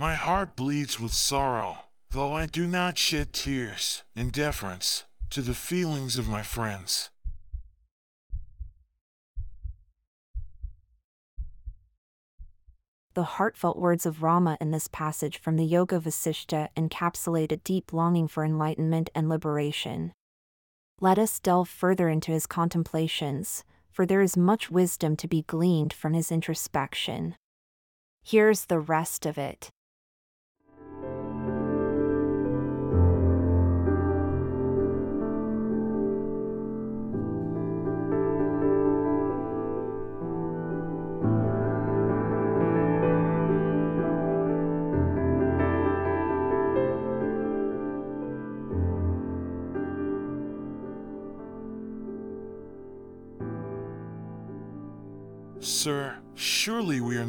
My heart bleeds with sorrow, though I do not shed tears, in deference to the feelings of my friends. The heartfelt words of Rama in this passage from the Yoga Vasishtha encapsulate a deep longing for enlightenment and liberation. Let us delve further into his contemplations, for there is much wisdom to be gleaned from his introspection. Here's the rest of it.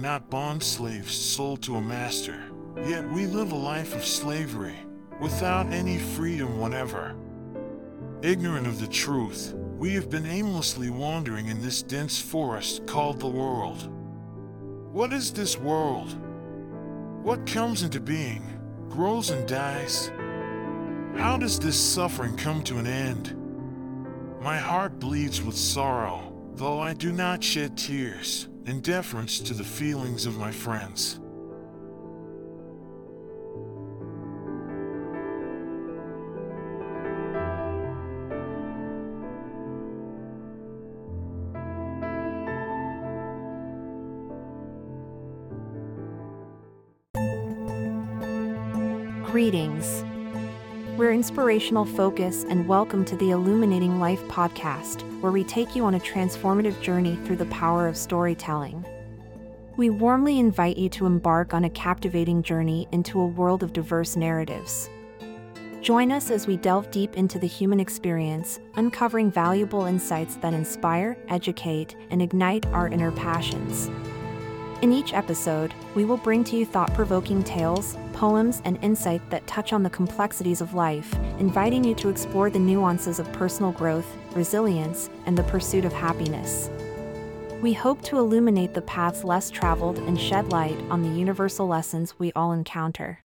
Not bond slaves sold to a master, yet we live a life of slavery, without any freedom whatever. Ignorant of the truth, we have been aimlessly wandering in this dense forest called the world. What is this world? What comes into being, grows and dies? How does this suffering come to an end? My heart bleeds with sorrow though I do not shed tears, in deference to the feelings of my friends. Inspirational Focus, and welcome to the Illuminating Life podcast, where we take you on a transformative journey through the power of storytelling. We warmly invite you to embark on a captivating journey into a world of diverse narratives. Join us as we delve deep into the human experience, uncovering valuable insights that inspire, educate, and ignite our inner passions. In each episode, we will bring to you thought provoking tales, poems, and insight that touch on the complexities of life, inviting you to explore the nuances of personal growth, resilience, and the pursuit of happiness. We hope to illuminate the paths less traveled and shed light on the universal lessons we all encounter.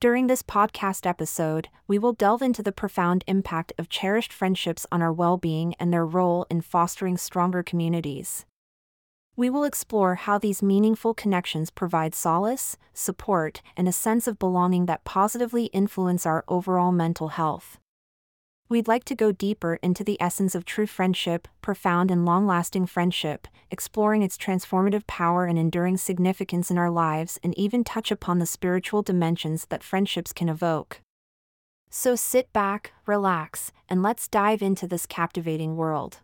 During this podcast episode, we will delve into the profound impact of cherished friendships on our well being and their role in fostering stronger communities. We will explore how these meaningful connections provide solace, support, and a sense of belonging that positively influence our overall mental health. We'd like to go deeper into the essence of true friendship, profound and long lasting friendship, exploring its transformative power and enduring significance in our lives, and even touch upon the spiritual dimensions that friendships can evoke. So sit back, relax, and let's dive into this captivating world.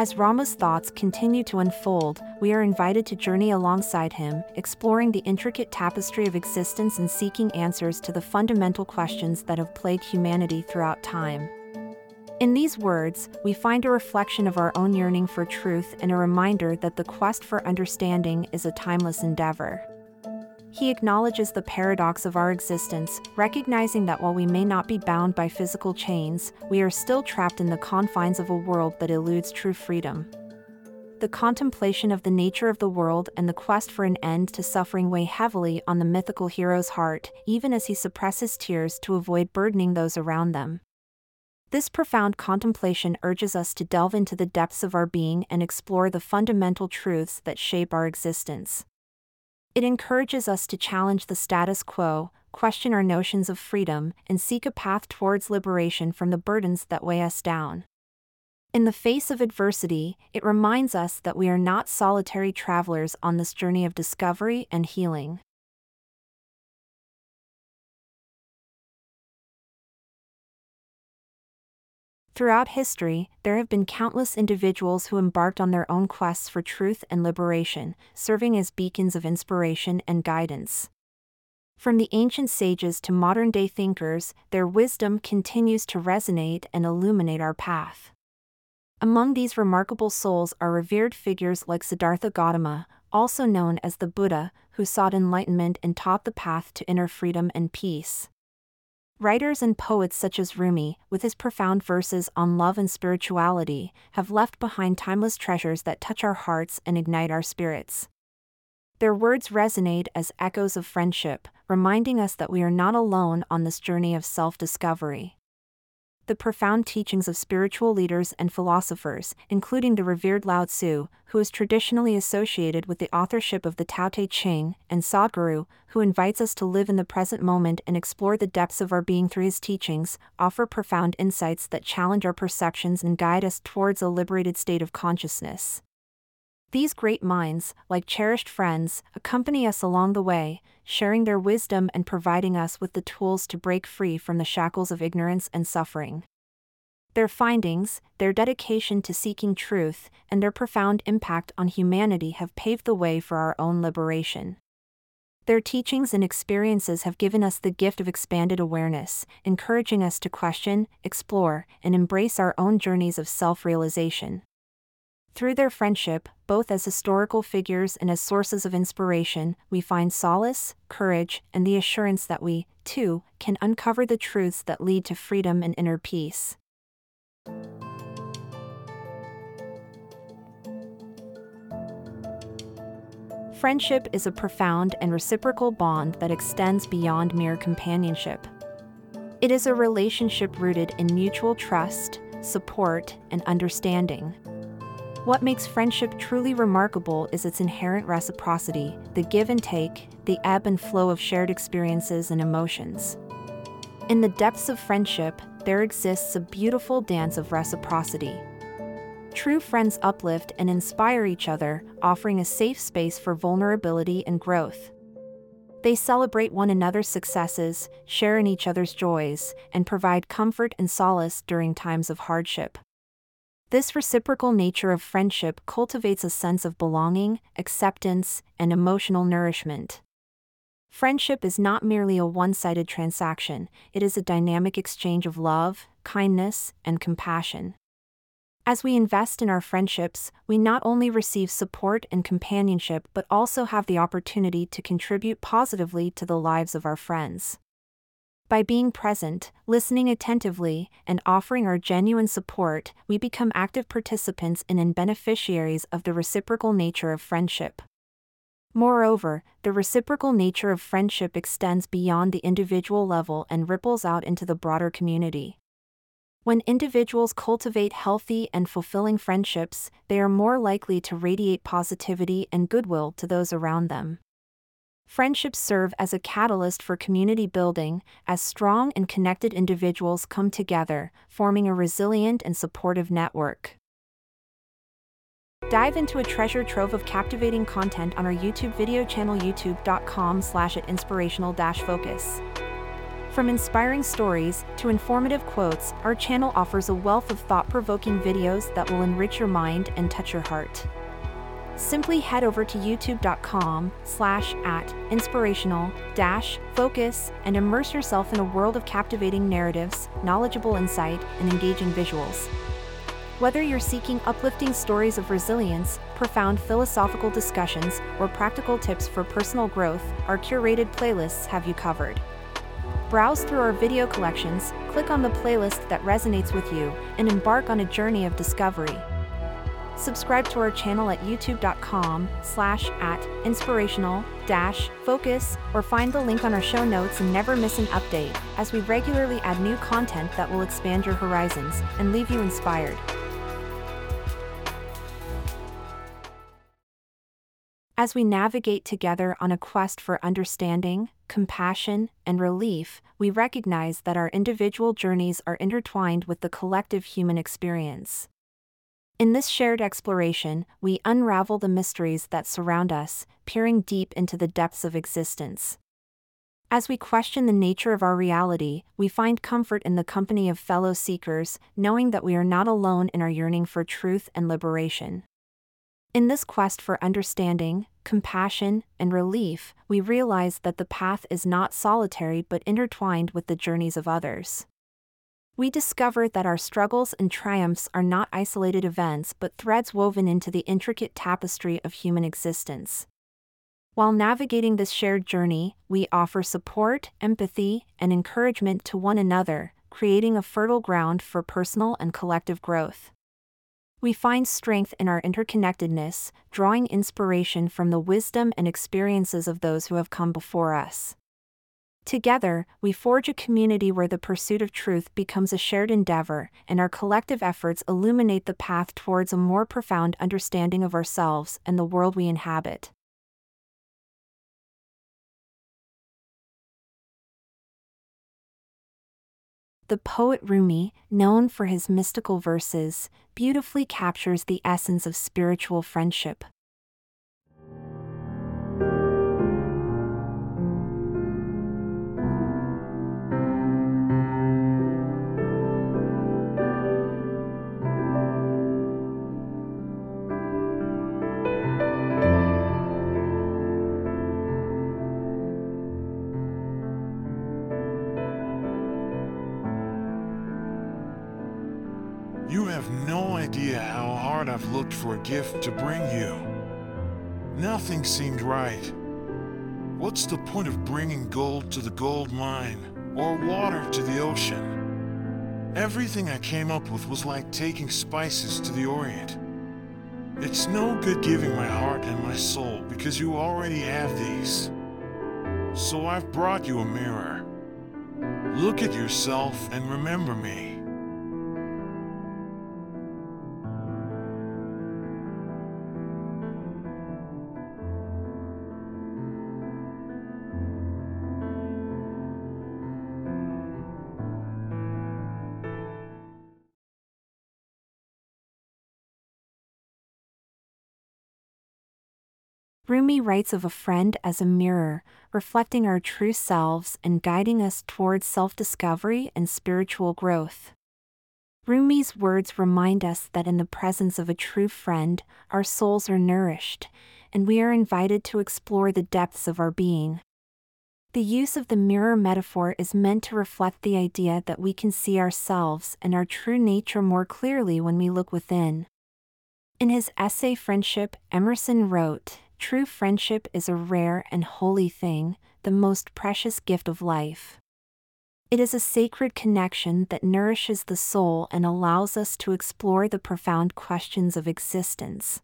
As Rama's thoughts continue to unfold, we are invited to journey alongside him, exploring the intricate tapestry of existence and seeking answers to the fundamental questions that have plagued humanity throughout time. In these words, we find a reflection of our own yearning for truth and a reminder that the quest for understanding is a timeless endeavor. He acknowledges the paradox of our existence, recognizing that while we may not be bound by physical chains, we are still trapped in the confines of a world that eludes true freedom. The contemplation of the nature of the world and the quest for an end to suffering weigh heavily on the mythical hero's heart, even as he suppresses tears to avoid burdening those around them. This profound contemplation urges us to delve into the depths of our being and explore the fundamental truths that shape our existence. It encourages us to challenge the status quo, question our notions of freedom, and seek a path towards liberation from the burdens that weigh us down. In the face of adversity, it reminds us that we are not solitary travelers on this journey of discovery and healing. Throughout history, there have been countless individuals who embarked on their own quests for truth and liberation, serving as beacons of inspiration and guidance. From the ancient sages to modern day thinkers, their wisdom continues to resonate and illuminate our path. Among these remarkable souls are revered figures like Siddhartha Gautama, also known as the Buddha, who sought enlightenment and taught the path to inner freedom and peace. Writers and poets such as Rumi, with his profound verses on love and spirituality, have left behind timeless treasures that touch our hearts and ignite our spirits. Their words resonate as echoes of friendship, reminding us that we are not alone on this journey of self discovery the profound teachings of spiritual leaders and philosophers, including the revered Lao Tzu, who is traditionally associated with the authorship of the Tao Te Ching, and Sadhguru, who invites us to live in the present moment and explore the depths of our being through his teachings, offer profound insights that challenge our perceptions and guide us towards a liberated state of consciousness. These great minds, like cherished friends, accompany us along the way, sharing their wisdom and providing us with the tools to break free from the shackles of ignorance and suffering. Their findings, their dedication to seeking truth, and their profound impact on humanity have paved the way for our own liberation. Their teachings and experiences have given us the gift of expanded awareness, encouraging us to question, explore, and embrace our own journeys of self realization. Through their friendship, both as historical figures and as sources of inspiration, we find solace, courage, and the assurance that we, too, can uncover the truths that lead to freedom and inner peace. Friendship is a profound and reciprocal bond that extends beyond mere companionship. It is a relationship rooted in mutual trust, support, and understanding. What makes friendship truly remarkable is its inherent reciprocity, the give and take, the ebb and flow of shared experiences and emotions. In the depths of friendship, there exists a beautiful dance of reciprocity. True friends uplift and inspire each other, offering a safe space for vulnerability and growth. They celebrate one another's successes, share in each other's joys, and provide comfort and solace during times of hardship. This reciprocal nature of friendship cultivates a sense of belonging, acceptance, and emotional nourishment. Friendship is not merely a one sided transaction, it is a dynamic exchange of love, kindness, and compassion. As we invest in our friendships, we not only receive support and companionship but also have the opportunity to contribute positively to the lives of our friends. By being present, listening attentively, and offering our genuine support, we become active participants in and beneficiaries of the reciprocal nature of friendship. Moreover, the reciprocal nature of friendship extends beyond the individual level and ripples out into the broader community. When individuals cultivate healthy and fulfilling friendships, they are more likely to radiate positivity and goodwill to those around them. Friendships serve as a catalyst for community building, as strong and connected individuals come together, forming a resilient and supportive network. Dive into a treasure trove of captivating content on our YouTube video channel youtube.com slash at inspirational focus. From inspiring stories to informative quotes, our channel offers a wealth of thought-provoking videos that will enrich your mind and touch your heart simply head over to youtube.com slash at inspirational dash focus and immerse yourself in a world of captivating narratives, knowledgeable insight, and engaging visuals. Whether you're seeking uplifting stories of resilience, profound philosophical discussions, or practical tips for personal growth, our curated playlists have you covered. Browse through our video collections, click on the playlist that resonates with you, and embark on a journey of discovery subscribe to our channel at youtube.com slash at inspirational dash focus or find the link on our show notes and never miss an update as we regularly add new content that will expand your horizons and leave you inspired. As we navigate together on a quest for understanding, compassion, and relief, we recognize that our individual journeys are intertwined with the collective human experience. In this shared exploration, we unravel the mysteries that surround us, peering deep into the depths of existence. As we question the nature of our reality, we find comfort in the company of fellow seekers, knowing that we are not alone in our yearning for truth and liberation. In this quest for understanding, compassion, and relief, we realize that the path is not solitary but intertwined with the journeys of others we discover that our struggles and triumphs are not isolated events but threads woven into the intricate tapestry of human existence. While navigating this shared journey, we offer support, empathy, and encouragement to one another, creating a fertile ground for personal and collective growth. We find strength in our interconnectedness, drawing inspiration from the wisdom and experiences of those who have come before us. Together, we forge a community where the pursuit of truth becomes a shared endeavor, and our collective efforts illuminate the path towards a more profound understanding of ourselves and the world we inhabit. The poet Rumi, known for his mystical verses, beautifully captures the essence of spiritual friendship. Have no idea how hard I've looked for a gift to bring you. Nothing seemed right. What's the point of bringing gold to the gold mine or water to the ocean? Everything I came up with was like taking spices to the Orient. It's no good giving my heart and my soul because you already have these. So I've brought you a mirror. Look at yourself and remember me. Rumi writes of a friend as a mirror, reflecting our true selves and guiding us towards self discovery and spiritual growth. Rumi's words remind us that in the presence of a true friend, our souls are nourished, and we are invited to explore the depths of our being. The use of the mirror metaphor is meant to reflect the idea that we can see ourselves and our true nature more clearly when we look within. In his essay Friendship, Emerson wrote, True friendship is a rare and holy thing, the most precious gift of life. It is a sacred connection that nourishes the soul and allows us to explore the profound questions of existence.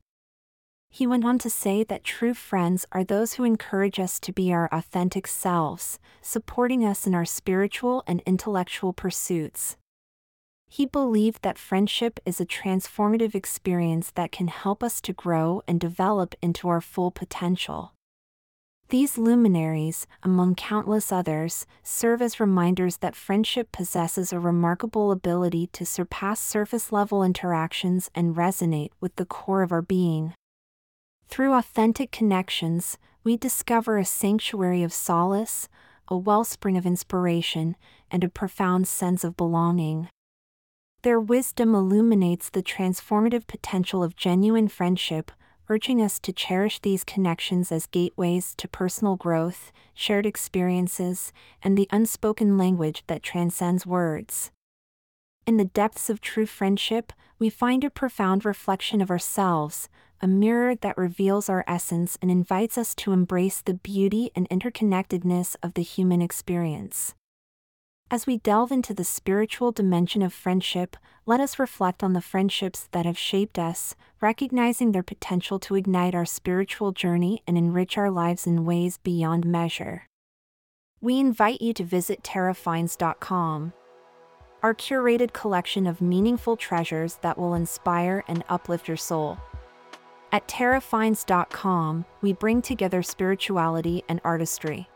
He went on to say that true friends are those who encourage us to be our authentic selves, supporting us in our spiritual and intellectual pursuits. He believed that friendship is a transformative experience that can help us to grow and develop into our full potential. These luminaries, among countless others, serve as reminders that friendship possesses a remarkable ability to surpass surface level interactions and resonate with the core of our being. Through authentic connections, we discover a sanctuary of solace, a wellspring of inspiration, and a profound sense of belonging. Their wisdom illuminates the transformative potential of genuine friendship, urging us to cherish these connections as gateways to personal growth, shared experiences, and the unspoken language that transcends words. In the depths of true friendship, we find a profound reflection of ourselves, a mirror that reveals our essence and invites us to embrace the beauty and interconnectedness of the human experience. As we delve into the spiritual dimension of friendship, let us reflect on the friendships that have shaped us, recognizing their potential to ignite our spiritual journey and enrich our lives in ways beyond measure. We invite you to visit tarafinds.com, our curated collection of meaningful treasures that will inspire and uplift your soul. At tarafinds.com, we bring together spirituality and artistry.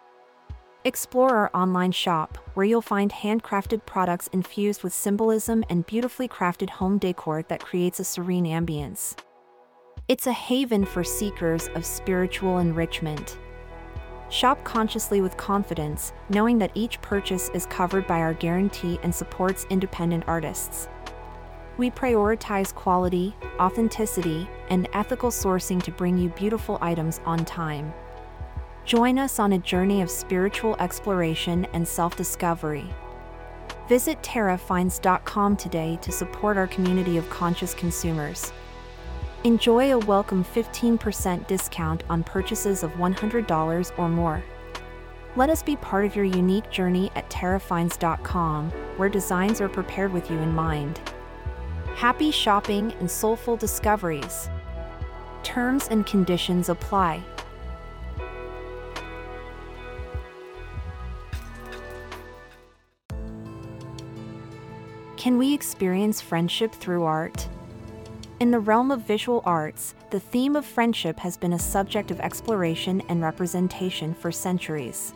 Explore our online shop, where you'll find handcrafted products infused with symbolism and beautifully crafted home decor that creates a serene ambience. It's a haven for seekers of spiritual enrichment. Shop consciously with confidence, knowing that each purchase is covered by our guarantee and supports independent artists. We prioritize quality, authenticity, and ethical sourcing to bring you beautiful items on time. Join us on a journey of spiritual exploration and self discovery. Visit tarafinds.com today to support our community of conscious consumers. Enjoy a welcome 15% discount on purchases of $100 or more. Let us be part of your unique journey at tarafinds.com, where designs are prepared with you in mind. Happy shopping and soulful discoveries. Terms and conditions apply. Can we experience friendship through art? In the realm of visual arts, the theme of friendship has been a subject of exploration and representation for centuries.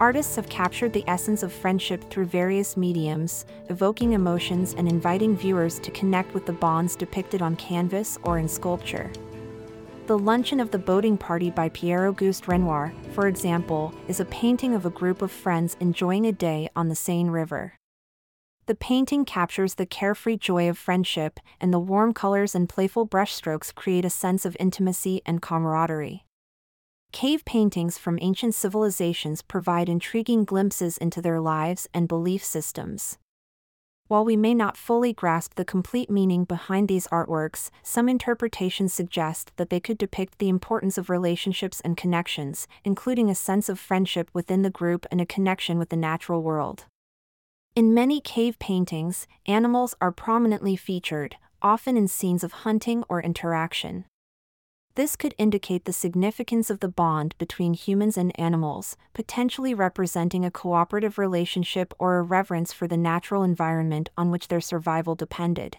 Artists have captured the essence of friendship through various mediums, evoking emotions and inviting viewers to connect with the bonds depicted on canvas or in sculpture. The Luncheon of the Boating Party by Pierre Auguste Renoir, for example, is a painting of a group of friends enjoying a day on the Seine River. The painting captures the carefree joy of friendship, and the warm colors and playful brushstrokes create a sense of intimacy and camaraderie. Cave paintings from ancient civilizations provide intriguing glimpses into their lives and belief systems. While we may not fully grasp the complete meaning behind these artworks, some interpretations suggest that they could depict the importance of relationships and connections, including a sense of friendship within the group and a connection with the natural world. In many cave paintings, animals are prominently featured, often in scenes of hunting or interaction. This could indicate the significance of the bond between humans and animals, potentially representing a cooperative relationship or a reverence for the natural environment on which their survival depended.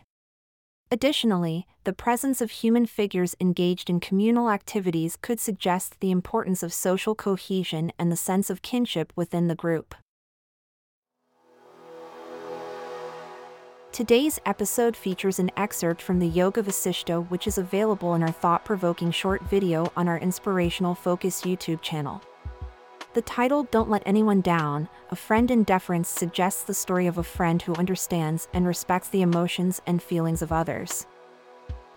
Additionally, the presence of human figures engaged in communal activities could suggest the importance of social cohesion and the sense of kinship within the group. Today's episode features an excerpt from the Yoga Vasishta, which is available in our thought provoking short video on our Inspirational Focus YouTube channel. The title Don't Let Anyone Down, A Friend in Deference suggests the story of a friend who understands and respects the emotions and feelings of others.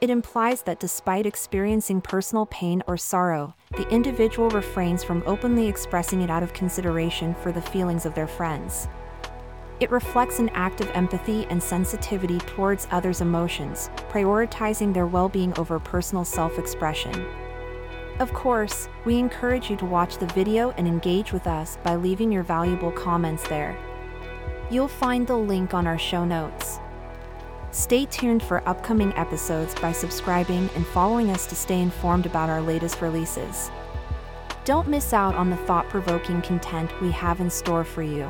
It implies that despite experiencing personal pain or sorrow, the individual refrains from openly expressing it out of consideration for the feelings of their friends. It reflects an act of empathy and sensitivity towards others' emotions, prioritizing their well being over personal self expression. Of course, we encourage you to watch the video and engage with us by leaving your valuable comments there. You'll find the link on our show notes. Stay tuned for upcoming episodes by subscribing and following us to stay informed about our latest releases. Don't miss out on the thought provoking content we have in store for you.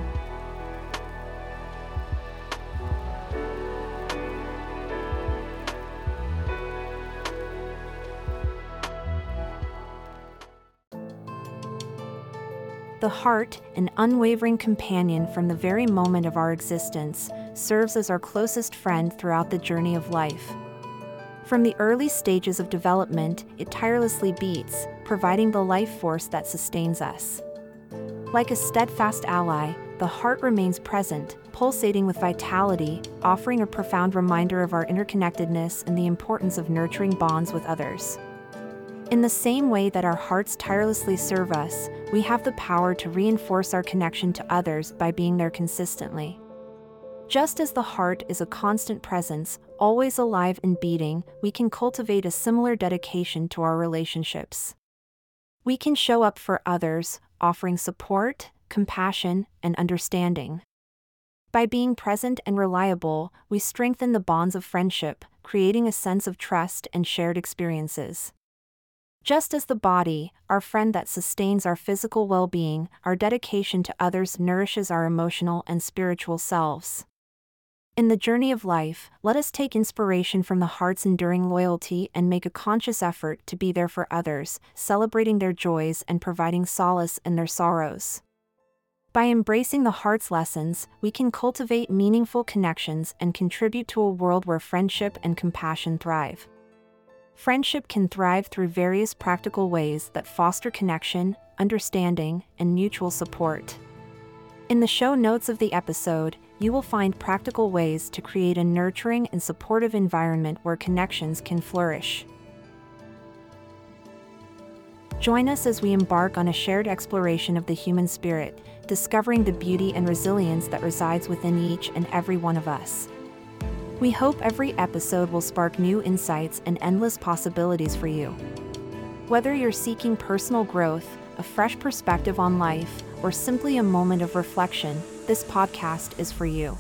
The heart, an unwavering companion from the very moment of our existence, serves as our closest friend throughout the journey of life. From the early stages of development, it tirelessly beats, providing the life force that sustains us. Like a steadfast ally, the heart remains present, pulsating with vitality, offering a profound reminder of our interconnectedness and the importance of nurturing bonds with others. In the same way that our hearts tirelessly serve us, we have the power to reinforce our connection to others by being there consistently. Just as the heart is a constant presence, always alive and beating, we can cultivate a similar dedication to our relationships. We can show up for others, offering support, compassion, and understanding. By being present and reliable, we strengthen the bonds of friendship, creating a sense of trust and shared experiences. Just as the body, our friend that sustains our physical well being, our dedication to others nourishes our emotional and spiritual selves. In the journey of life, let us take inspiration from the heart's enduring loyalty and make a conscious effort to be there for others, celebrating their joys and providing solace in their sorrows. By embracing the heart's lessons, we can cultivate meaningful connections and contribute to a world where friendship and compassion thrive. Friendship can thrive through various practical ways that foster connection, understanding, and mutual support. In the show notes of the episode, you will find practical ways to create a nurturing and supportive environment where connections can flourish. Join us as we embark on a shared exploration of the human spirit, discovering the beauty and resilience that resides within each and every one of us. We hope every episode will spark new insights and endless possibilities for you. Whether you're seeking personal growth, a fresh perspective on life, or simply a moment of reflection, this podcast is for you.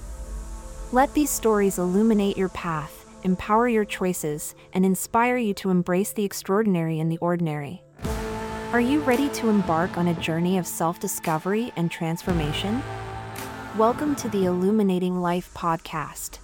Let these stories illuminate your path, empower your choices, and inspire you to embrace the extraordinary in the ordinary. Are you ready to embark on a journey of self discovery and transformation? Welcome to the Illuminating Life podcast.